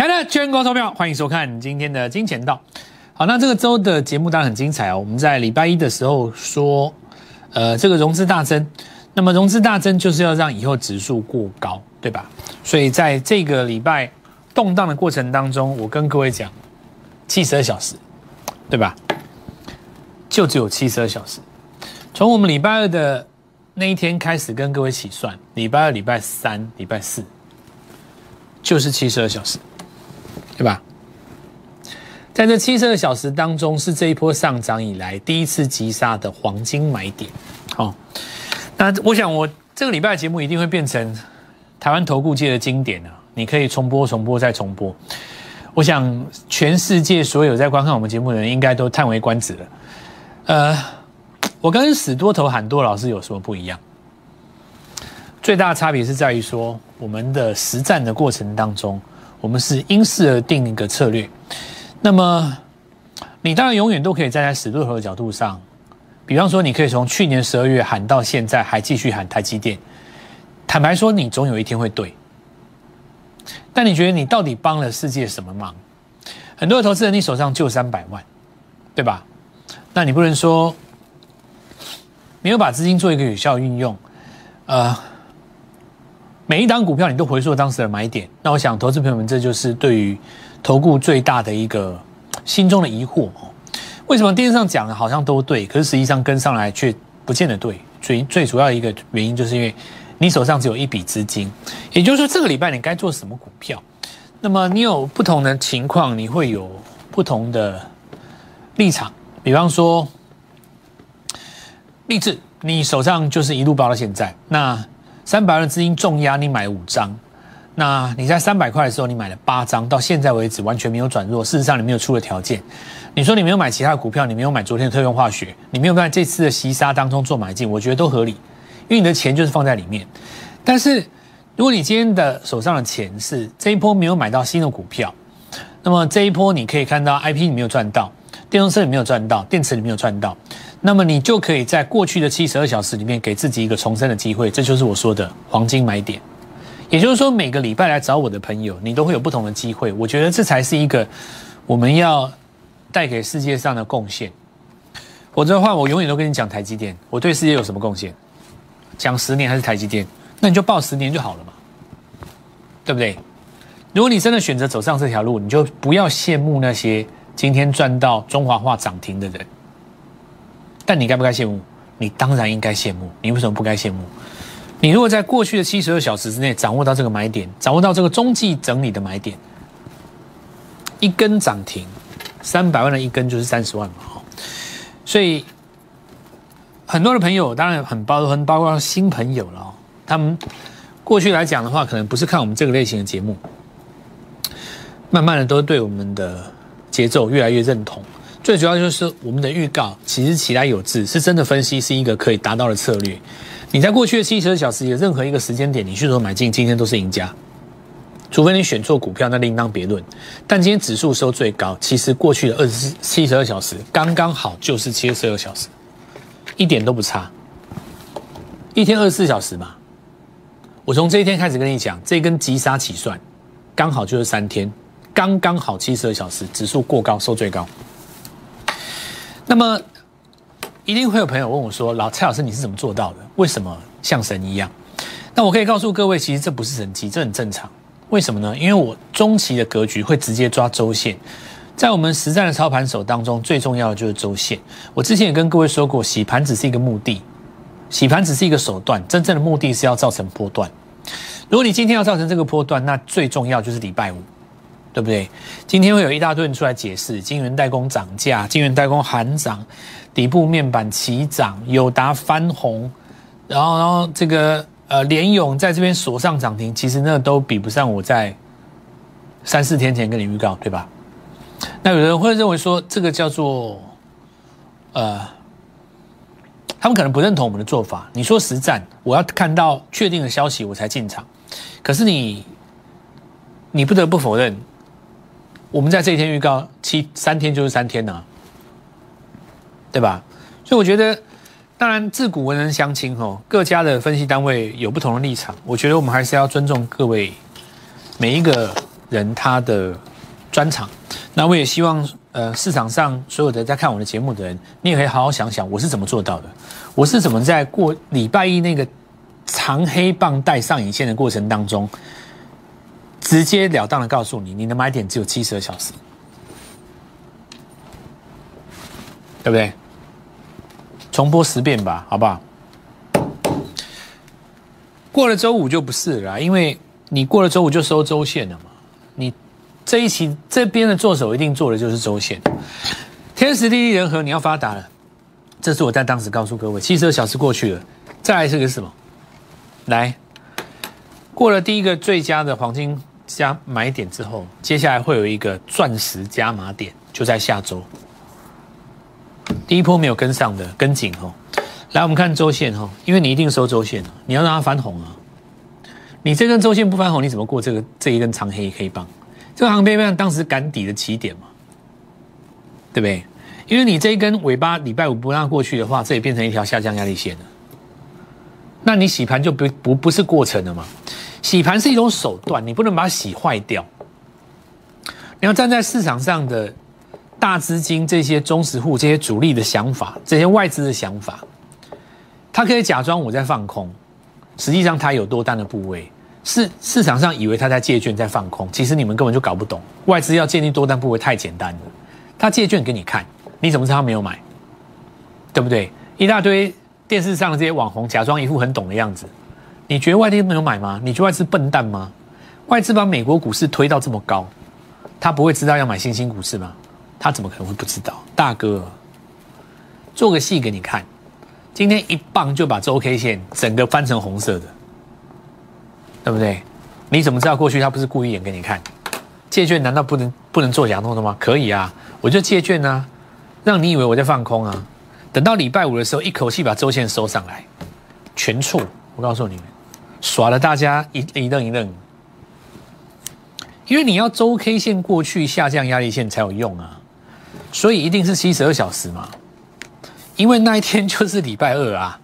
台的全国投票，欢迎收看今天的金钱道。好，那这个周的节目当然很精彩哦。我们在礼拜一的时候说，呃，这个融资大增，那么融资大增就是要让以后指数过高，对吧？所以在这个礼拜动荡的过程当中，我跟各位讲，七十二小时，对吧？就只有七十二小时。从我们礼拜二的那一天开始跟各位起算，礼拜二、礼拜三、礼拜四，就是七十二小时。对吧？在这七十二小时当中，是这一波上涨以来第一次急杀的黄金买点。好，那我想我这个礼拜节目一定会变成台湾投顾界的经典啊！你可以重播、重播再重播。我想全世界所有在观看我们节目的人，应该都叹为观止了。呃，我跟死多头喊多老师有什么不一样？最大的差别是在于说，我们的实战的过程当中。我们是因事而定一个策略，那么你当然永远都可以站在死多头的角度上，比方说你可以从去年十二月喊到现在还继续喊台积电，坦白说你总有一天会对，但你觉得你到底帮了世界什么忙？很多投资人你手上就三百万，对吧？那你不能说没有把资金做一个有效运用，呃。每一档股票你都回溯当时的买点，那我想投资朋友们这就是对于投顾最大的一个心中的疑惑哦。为什么电视上讲的好像都对，可是实际上跟上来却不见得对？最最主要的一个原因就是因为你手上只有一笔资金，也就是说这个礼拜你该做什么股票，那么你有不同的情况，你会有不同的立场。比方说，励志，你手上就是一路包到现在，那。三百万的资金重压，你买五张，那你在三百块的时候你买了八张，到现在为止完全没有转弱。事实上你没有出的条件，你说你没有买其他的股票，你没有买昨天的特用化学，你没有在这次的袭杀当中做买进，我觉得都合理，因为你的钱就是放在里面。但是如果你今天的手上的钱是这一波没有买到新的股票，那么这一波你可以看到 I P 你没有赚到，电动车你没有赚到，电池你没有赚到。那么你就可以在过去的七十二小时里面给自己一个重生的机会，这就是我说的黄金买点。也就是说，每个礼拜来找我的朋友，你都会有不同的机会。我觉得这才是一个我们要带给世界上的贡献。否则的话，我永远都跟你讲台积电，我对世界有什么贡献？讲十年还是台积电？那你就报十年就好了嘛，对不对？如果你真的选择走上这条路，你就不要羡慕那些今天赚到中华化涨停的人。但你该不该羡慕？你当然应该羡慕。你为什么不该羡慕？你如果在过去的七十二小时之内掌握到这个买点，掌握到这个中继整理的买点，一根涨停，三百万的一根就是三十万嘛，所以很多的朋友当然很包很包括新朋友了。他们过去来讲的话，可能不是看我们这个类型的节目，慢慢的都对我们的节奏越来越认同。最主要就是我们的预告，其实起来有致，是真的分析是一个可以达到的策略。你在过去的七十二小时有任何一个时间点，你去做买进，今天都是赢家。除非你选错股票，那另当别论。但今天指数收最高，其实过去的二十四七十二小时刚刚好就是七十二小时，一点都不差。一天二十四小时嘛，我从这一天开始跟你讲，这根急杀起算，刚好就是三天，刚刚好七十二小时，指数过高收最高。那么，一定会有朋友问我说：“老蔡老师，你是怎么做到的？为什么像神一样？”那我可以告诉各位，其实这不是神奇，这很正常。为什么呢？因为我中期的格局会直接抓周线，在我们实战的操盘手当中，最重要的就是周线。我之前也跟各位说过，洗盘只是一个目的，洗盘只是一个手段，真正的目的是要造成波段。如果你今天要造成这个波段，那最重要就是礼拜五。对不对？今天会有一大堆人出来解释，晶圆代工涨价，晶圆代工含涨，底部面板齐涨，友达翻红，然后然后这个呃联勇在这边锁上涨停，其实那都比不上我在三四天前跟你预告，对吧？那有人会认为说这个叫做呃，他们可能不认同我们的做法。你说实战，我要看到确定的消息我才进场，可是你你不得不否认。我们在这一天预告七三天就是三天呐，对吧？所以我觉得，当然自古文人相亲哦，各家的分析单位有不同的立场。我觉得我们还是要尊重各位每一个人他的专场。那我也希望，呃，市场上所有的在看我的节目的人，你也可以好好想想，我是怎么做到的，我是怎么在过礼拜一那个长黑棒带上影线的过程当中，直截了当的告诉你，你的买点只有七十二小时，对不对？重播十遍吧，好不好？过了周五就不是了，因为你过了周五就收周线了嘛。你这一期这边的做手一定做的就是周线，天时地利人和，你要发达了。这是我在当时告诉各位，七十二小时过去了，再来是个什么？来，过了第一个最佳的黄金加买点之后，接下来会有一个钻石加码点，就在下周。第一波没有跟上的，跟紧哦。来，我们看周线哈，因为你一定收周线你要让它翻红啊。你这根周线不翻红，你怎么过这个这一根长黑黑棒？这个长黑棒当时赶底的起点嘛，对不对？因为你这一根尾巴礼拜五不让过去的话，这也变成一条下降压力线了。那你洗盘就不不不是过程了嘛？洗盘是一种手段，你不能把它洗坏掉。你要站在市场上的大资金、这些中实户、这些主力的想法、这些外资的想法。他可以假装我在放空，实际上他有多单的部位，市市场上以为他在借券在放空，其实你们根本就搞不懂，外资要建立多单部位太简单了，他借券给你看，你怎么知道他没有买？对不对？一大堆电视上的这些网红假装一副很懂的样子，你觉得外地没有买吗？你觉得外资笨蛋吗？外资把美国股市推到这么高，他不会知道要买新兴股市吗？他怎么可能会不知道？大哥，做个戏给你看。今天一棒就把周 K 线整个翻成红色的，对不对？你怎么知道过去他不是故意演给你看？借券难道不能不能做假动作吗？可以啊，我就借券啊，让你以为我在放空啊。等到礼拜五的时候，一口气把周线收上来，全错。我告诉你们，耍了大家一一愣一愣。因为你要周 K 线过去下降压力线才有用啊，所以一定是七十二小时嘛。因为那一天就是礼拜二啊，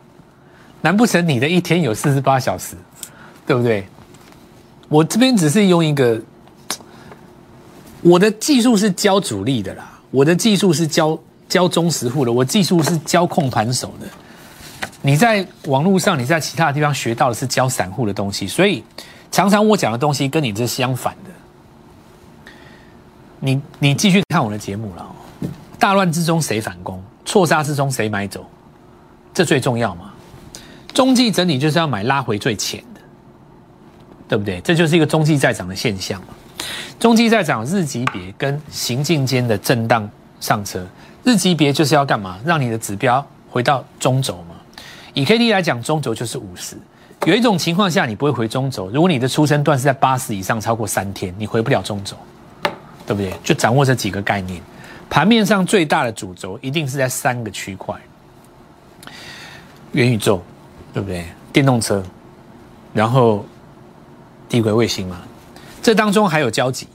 难不成你的一天有四十八小时，对不对？我这边只是用一个，我的技术是教主力的啦，我的技术是教教中实户的，我技术是教控盘手的。你在网络上，你在其他地方学到的是教散户的东西，所以常常我讲的东西跟你这相反的。你你继续看我的节目了，大乱之中谁反攻？错杀之中谁买走，这最重要嘛？中继整理就是要买拉回最浅的，对不对？这就是一个中继在涨的现象嘛。中继在涨，日级别跟行进间的震荡上车。日级别就是要干嘛？让你的指标回到中轴。以 K D 来讲，中轴就是五十。有一种情况下你不会回中轴，如果你的出生段是在八十以上超过三天，你回不了中轴，对不对？就掌握这几个概念。盘面上最大的主轴一定是在三个区块：元宇宙，对不对？电动车，然后低轨卫星嘛。这当中还有交集。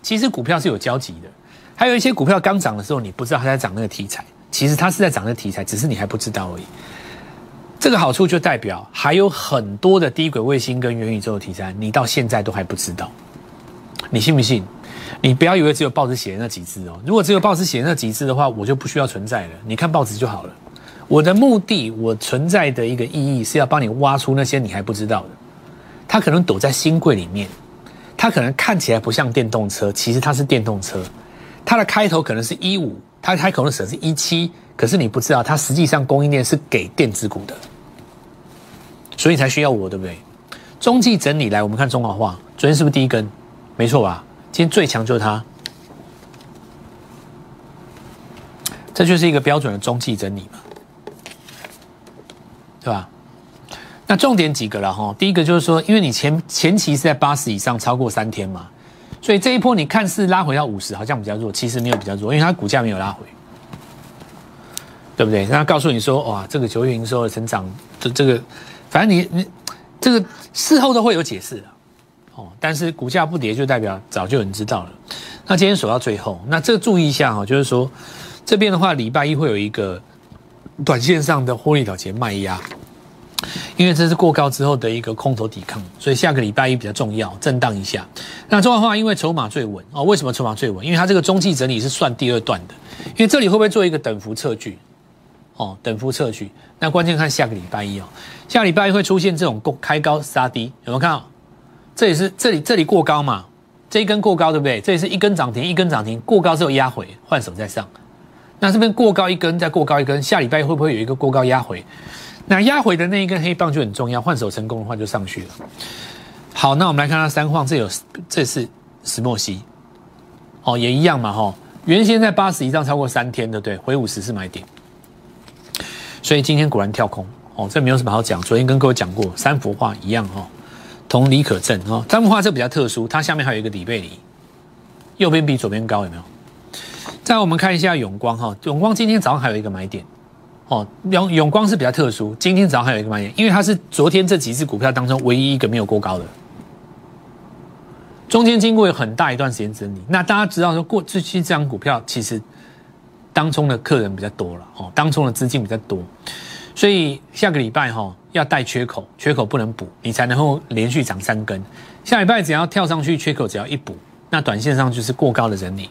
其实股票是有交集的。还有一些股票刚涨的时候，你不知道它在涨那个题材，其实它是在涨那个题材，只是你还不知道而已。这个好处就代表还有很多的低轨卫星跟元宇宙的题材，你到现在都还不知道。你信不信？你不要以为只有报纸写的那几字哦，如果只有报纸写的那几字的话，我就不需要存在了。你看报纸就好了。我的目的，我存在的一个意义是要帮你挖出那些你还不知道的。它可能躲在新柜里面，它可能看起来不像电动车，其实它是电动车。它的开头可能是一五，它开口的时候是一七，可是你不知道，它实际上供应链是给电子股的，所以才需要我，对不对？中继整理来，我们看中华化，昨天是不是第一根？没错吧？今天最强就是它，这就是一个标准的中继整理嘛，对吧？那重点几个了哈，第一个就是说，因为你前前期是在八十以上超过三天嘛，所以这一波你看似拉回到五十，好像比较弱，其实没有比较弱，因为它股价没有拉回，对不对？那告诉你说，哇，这个九月营收的成长，这这个，反正你你这个事后都会有解释的。哦，但是股价不跌就代表早就有人知道了。那今天守到最后，那这个注意一下哈，就是说这边的话，礼拜一会有一个短线上的获利了结卖压，因为这是过高之后的一个空头抵抗，所以下个礼拜一比较重要，震荡一下。那中华化因为筹码最稳哦，为什么筹码最稳？因为它这个中期整理是算第二段的，因为这里会不会做一个等幅测距？哦，等幅测距。那关键看下个礼拜一哦，下礼拜一会出现这种过开高杀低，有没有看到？这里是这里这里过高嘛？这一根过高对不对？这里是一根涨停，一根涨停，过高之后压回，换手再上。那这边过高一根，再过高一根，下礼拜会不会有一个过高压回？那压回的那一根黑棒就很重要，换手成功的话就上去了。好，那我们来看它三晃，这有这是石墨烯，哦，也一样嘛，哈，原先在八十以上超过三天的，对，回五十是买点，所以今天果然跳空，哦，这没有什么好讲，昨天跟各位讲过，三幅画一样，哈，同理可证，哈，三幅画这比较特殊，它下面还有一个底背离，右边比左边高，有没有？再我们看一下永光，哈，永光今天早上还有一个买点。哦，永永光是比较特殊，今天早上还有一个卖点，因为它是昨天这几只股票当中唯一一个没有过高的，中间经过有很大一段时间整理。那大家知道说过这期这张股票其实当中的客人比较多了，哦，当中的资金比较多，所以下个礼拜哈要带缺口，缺口不能补，你才能够连续涨三根。下礼拜只要跳上去，缺口只要一补，那短线上就是过高的整理，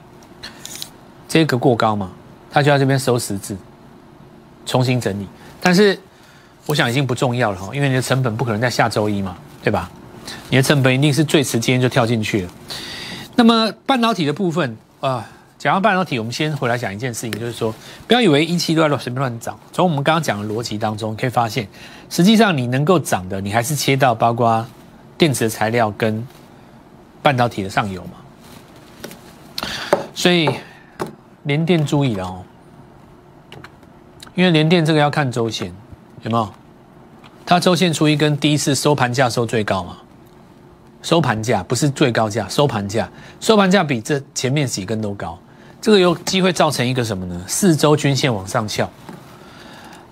这个过高嘛，它就在这边收十字。重新整理，但是我想已经不重要了哈，因为你的成本不可能在下周一嘛，对吧？你的成本一定是最迟今天就跳进去了。那么半导体的部分啊，讲到半导体，我们先回来讲一件事情，就是说不要以为一期都在乱随便乱涨。从我们刚刚讲的逻辑当中，可以发现，实际上你能够涨的，你还是切到包括电池的材料跟半导体的上游嘛。所以连电注意了哦。因为联电这个要看周线，有没有？它周线出一根第一次收盘价收最高嘛？收盘价不是最高价，收盘价，收盘价比这前面几根都高，这个有机会造成一个什么呢？四周均线往上翘。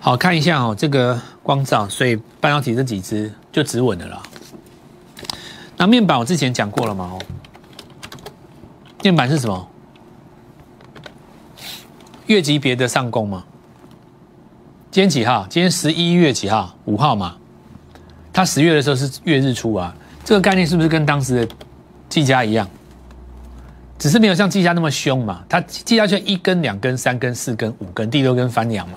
好看一下哦，这个光照，所以半导体这几只就止稳的了。那面板我之前讲过了嘛？哦，面板是什么？越级别的上攻嘛？今天几号？今天十一月几号？五号嘛。它十月的时候是月日出啊，这个概念是不是跟当时的季家一样？只是没有像季家那么凶嘛。它技嘉就一根、两根、三根、四根、五根，第六根翻阳嘛。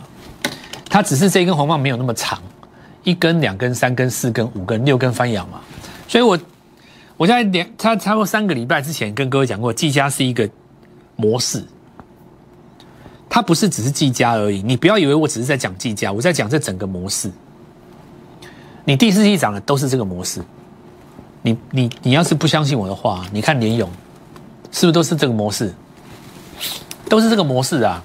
它只是这一根红棒没有那么长，一根、两根、三根、四根、五根、六根翻阳嘛。所以我我在两差差不多三个礼拜之前跟各位讲过，季家是一个模式。它不是只是技嘉而已，你不要以为我只是在讲技嘉，我在讲这整个模式。你第四季涨的都是这个模式，你你你要是不相信我的话，你看联勇是不是都是这个模式？都是这个模式啊！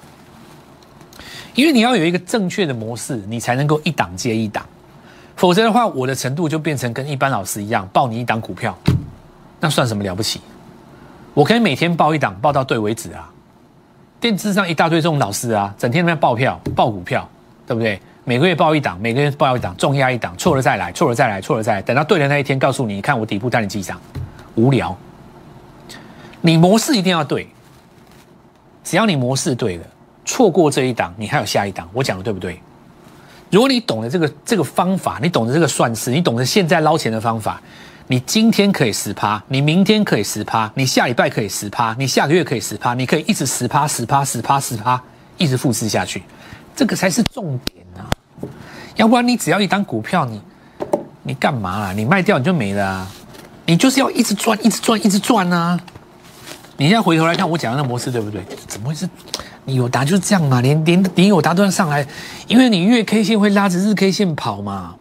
因为你要有一个正确的模式，你才能够一档接一档，否则的话，我的程度就变成跟一般老师一样，报你一档股票，那算什么了不起？我可以每天报一档，报到对为止啊！电视上一大堆这种老师啊，整天在那报票、报股票，对不对？每个月报一档，每个月报一档，重压一档，错了再来，错了再来，错了再来，等到对的那一天，告诉你，你看我底部带你记账，无聊。你模式一定要对，只要你模式对了，错过这一档，你还有下一档。我讲的对不对？如果你懂得这个这个方法，你懂得这个算式，你懂得现在捞钱的方法。你今天可以十趴，你明天可以十趴，你下礼拜可以十趴，你下个月可以十趴，你可以一直十趴、十趴、十趴、十趴，一直复制下去，这个才是重点啊！要不然你只要一单股票，你你干嘛啊？你卖掉你就没了啊！你就是要一直赚、一直赚、一直赚啊！你现在回头来看我讲的那模式对不对？怎么会是？你有达就是这样嘛，连连连有达都要上来，因为你月 K 线会拉着日 K 线跑嘛。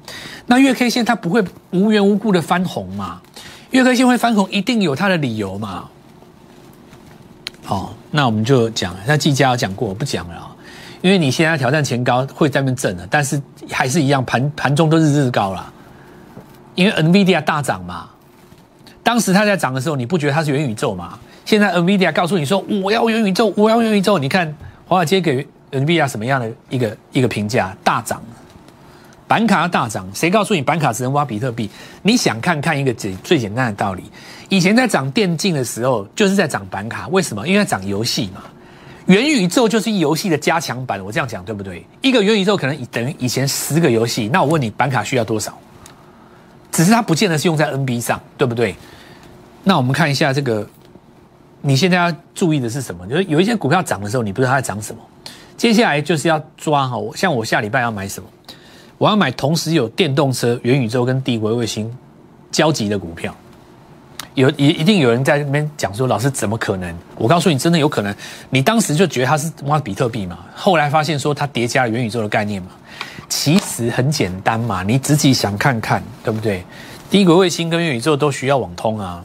那月 K 线它不会无缘无故的翻红嘛？月 K 线会翻红，一定有它的理由嘛？好，那我们就讲，那季佳有讲过，我不讲了啊，因为你现在挑战前高会在那边震了，但是还是一样盘盘中都是日高了，因为 NVIDIA 大涨嘛，当时它在涨的时候，你不觉得它是元宇宙嘛？现在 NVIDIA 告诉你说我要元宇宙，我要元宇宙，你看华尔街给 NVIDIA 什么样的一个一个评价？大涨。板卡要大涨，谁告诉你板卡只能挖比特币？你想看看一个最最简单的道理：以前在涨电竞的时候，就是在涨板卡。为什么？因为涨游戏嘛。元宇宙就是游戏的加强版，我这样讲对不对？一个元宇宙可能等于以前十个游戏，那我问你，板卡需要多少？只是它不见得是用在 NB 上，对不对？那我们看一下这个，你现在要注意的是什么？就是有一些股票涨的时候，你不知道它在涨什么。接下来就是要抓哈，像我下礼拜要买什么？我要买同时有电动车、元宇宙跟低轨卫星交集的股票。有一一定有人在那边讲说，老师怎么可能？我告诉你，真的有可能。你当时就觉得它是挖比特币嘛，后来发现说它叠加了元宇宙的概念嘛。其实很简单嘛，你自己想看看，对不对？低轨卫星跟元宇宙都需要网通啊，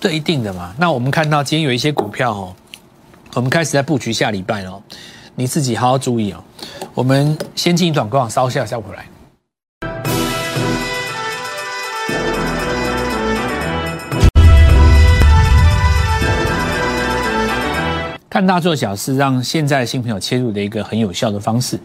这一定的嘛。那我们看到今天有一些股票哦，我们开始在布局下礼拜哦，你自己好好注意哦。我们先进一段广告，稍下再回来。看大做小是让现在新朋友切入的一个很有效的方式。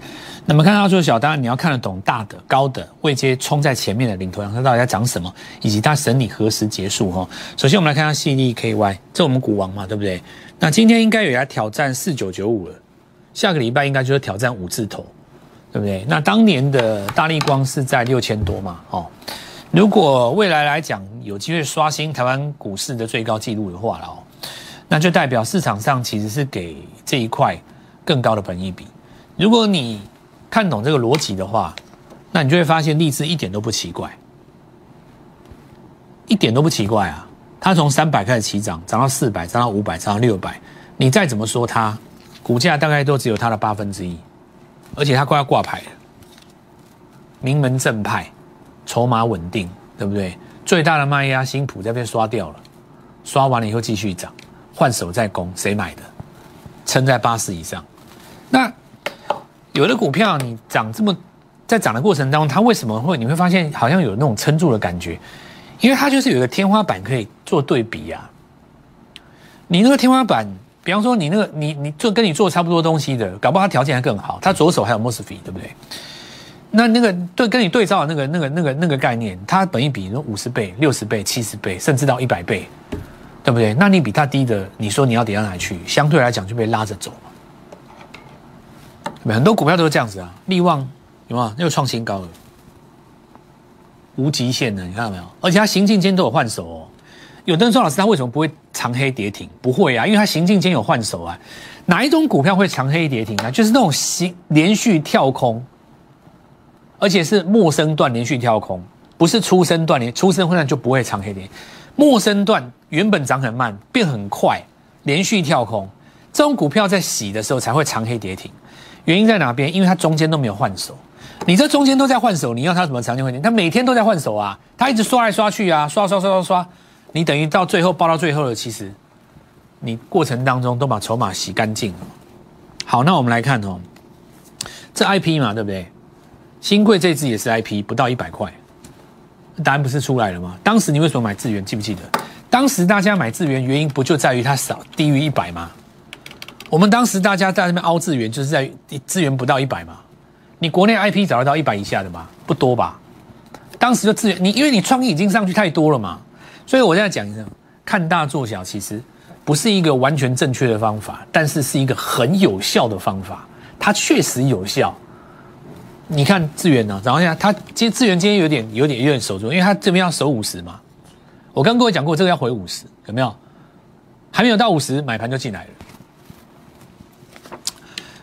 那么看大做小，当然你要看得懂大的、高的位阶冲在前面的领头羊，它到底在涨什么，以及它审理何时结束哈。首先我们来看下 C D K Y，这我们股王嘛，对不对？那今天应该有来挑战四九九五了，下个礼拜应该就是挑战五字头，对不对？那当年的大力光是在六千多嘛，哦，如果未来来讲有机会刷新台湾股市的最高纪录的话了哦。那就代表市场上其实是给这一块更高的本益比。如果你看懂这个逻辑的话，那你就会发现励志一点都不奇怪，一点都不奇怪啊！它从三百开始起涨，涨到四百，涨到五百，涨到六百，你再怎么说它，股价大概都只有它的八分之一，而且它快要挂牌了，名门正派，筹码稳定，对不对？最大的卖压新普在被刷掉了，刷完了以后继续涨。换手再攻，谁买的？撑在八十以上。那有的股票你涨这么，在涨的过程当中，它为什么会？你会发现好像有那种撑住的感觉，因为它就是有一个天花板可以做对比呀。你那个天花板，比方说你那个你你做跟你做差不多东西的，搞不好他条件还更好，他左手还有 mosfet，对不对？那那个对跟你对照的那个那个那个那个概念，它本一比五十倍、六十倍、七十倍，甚至到一百倍。对不对？那你比它低的，你说你要跌到哪去？相对来讲就被拉着走嘛。很多股票都是这样子啊。利旺有没有？又创新高了，无极限的，你看到没有？而且它行进间都有换手哦。有的人说老师，他为什么不会长黑跌停？不会啊，因为他行进间有换手啊。哪一种股票会长黑跌停啊？就是那种行连续跳空，而且是陌生段连续跳空，不是出生段连出生会那就不会长黑跌。陌生段。原本涨很慢，变很快，连续跳空，这种股票在洗的时候才会长黑跌停。原因在哪边？因为它中间都没有换手。你这中间都在换手，你要它怎么长期会跌？它每天都在换手啊，它一直刷来刷去啊，刷刷刷刷刷，你等于到最后报到最后了，其实你过程当中都把筹码洗干净了。好，那我们来看哦，这 I P 嘛，对不对？新贵这支也是 I P，不到一百块，答案不是出来了吗？当时你为什么买智源？记不记得？当时大家买资源原因不就在于它少低于一百吗？我们当时大家在那边凹资源，就是在资源不到一百嘛。你国内 IP 找得到一百以下的吗？不多吧。当时的资源，你因为你创意已经上去太多了嘛，所以我现在讲一下，看大做小其实不是一个完全正确的方法，但是是一个很有效的方法，它确实有效。你看资源呢，然后下它今资源今天有点有点有点守住，因为它这边要守五十嘛。我刚各位讲过，这个要回五十，有没有？还没有到五十，买盘就进来了。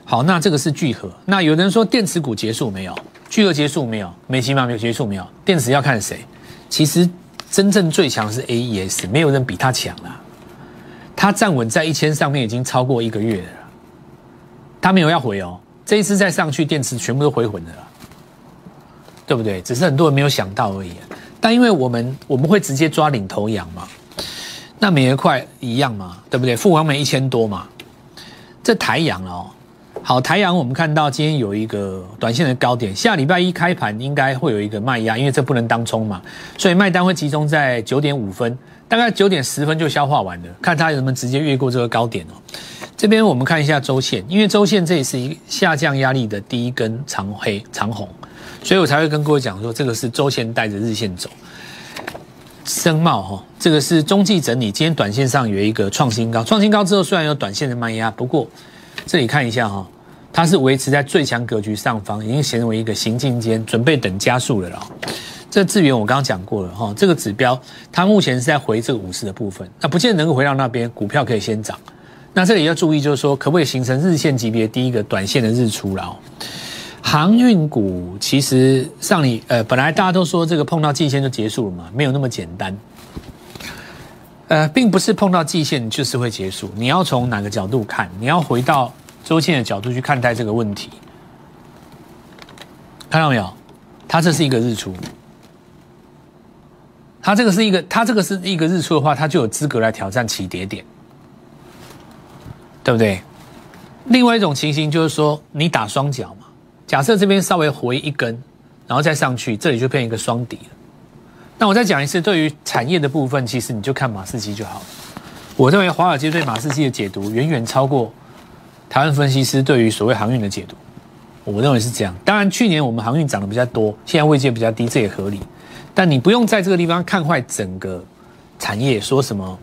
好，那这个是聚合。那有人说电池股结束没有？聚合结束没有？美琪玛没有结束没有？电池要看谁？其实真正最强是 AES，没有人比它强了。它站稳在一千上面已经超过一个月了，它没有要回哦。这一次再上去，电池全部都回魂了，对不对？只是很多人没有想到而已。但因为我们我们会直接抓领头羊嘛，那每一块一样嘛，对不对？富王美一千多嘛，这台阳哦，好台阳，我们看到今天有一个短线的高点，下礼拜一开盘应该会有一个卖压，因为这不能当冲嘛，所以卖单会集中在九点五分，大概九点十分就消化完了，看它有没有直接越过这个高点哦。这边我们看一下周线，因为周线这也是一下降压力的第一根长黑长红。所以我才会跟各位讲说，这个是周线带着日线走。声茂哈，这个是中继整理，今天短线上有一个创新高，创新高之后虽然有短线的卖压，不过这里看一下哈，它是维持在最强格局上方，已经形成为一个行进间，准备等加速了了。这资源我刚刚讲过了哈，这个指标它目前是在回这个五十的部分，那不见得能够回到那边，股票可以先涨。那这里要注意就是说，可不可以形成日线级别第一个短线的日出了？航运股其实上你呃，本来大家都说这个碰到季线就结束了嘛，没有那么简单。呃，并不是碰到季线就是会结束，你要从哪个角度看？你要回到周线的角度去看待这个问题。看到没有？它这是一个日出，它这个是一个，它这个是一个日出的话，它就有资格来挑战起跌点，对不对？另外一种情形就是说，你打双脚嘛。假设这边稍微回一根，然后再上去，这里就变一个双底了。那我再讲一次，对于产业的部分，其实你就看马士基就好了。我认为华尔街对马士基的解读远远超过台湾分析师对于所谓航运的解读。我认为是这样。当然，去年我们航运涨得比较多，现在位阶比较低，这也合理。但你不用在这个地方看坏整个产业，说什么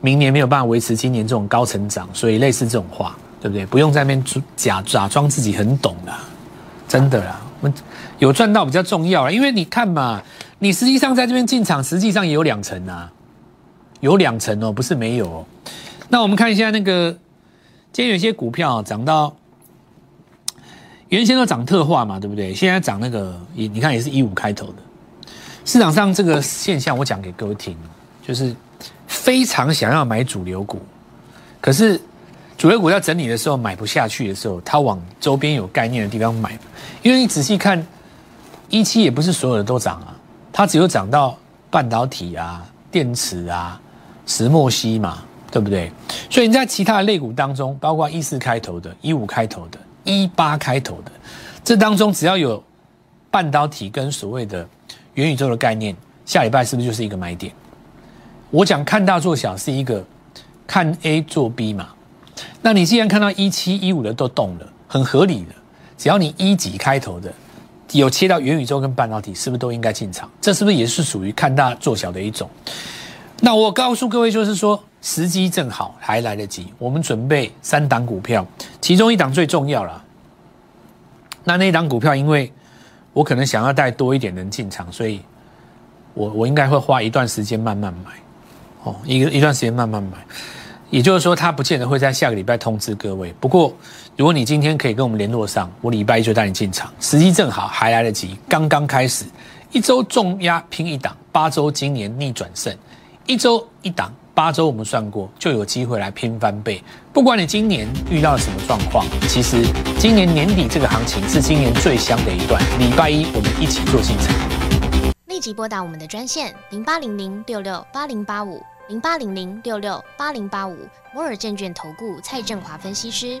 明年没有办法维持今年这种高成长，所以类似这种话，对不对？不用在那边假假装自己很懂的。真的啦，我们有赚到比较重要啊，因为你看嘛，你实际上在这边进场，实际上也有两成啊，有两成哦，不是没有。哦那我们看一下那个，今天有些股票涨到，原先都涨特化嘛，对不对？现在涨那个，你你看也是一五开头的。市场上这个现象，我讲给各位听，就是非常想要买主流股，可是。主流股要整理的时候买不下去的时候，它往周边有概念的地方买，因为你仔细看，一期也不是所有的都涨啊，它只有涨到半导体啊、电池啊、石墨烯嘛，对不对？所以你在其他的类股当中，包括一四开头的、一五开头的、一八开头的，这当中只要有半导体跟所谓的元宇宙的概念，下礼拜是不是就是一个买点？我讲看大做小是一个看 A 做 B 嘛。那你既然看到一七一五的都动了，很合理的。只要你一级开头的有切到元宇宙跟半导体，是不是都应该进场？这是不是也是属于看大做小的一种？那我告诉各位，就是说时机正好，还来得及。我们准备三档股票，其中一档最重要了。那那一档股票，因为我可能想要带多一点人进场，所以我我应该会花一段时间慢慢买。哦，一个一段时间慢慢买。也就是说，他不见得会在下个礼拜通知各位。不过，如果你今天可以跟我们联络上，我礼拜一就带你进场，时机正好，还来得及。刚刚开始，一周重压拼一档，八周今年逆转胜，一周一档，八周我们算过就有机会来拼翻倍。不管你今年遇到了什么状况，其实今年年底这个行情是今年最香的一段。礼拜一我们一起做进场，立即拨打我们的专线零八零零六六八零八五。零八零零六六八零八五摩尔证券投顾蔡振华分析师，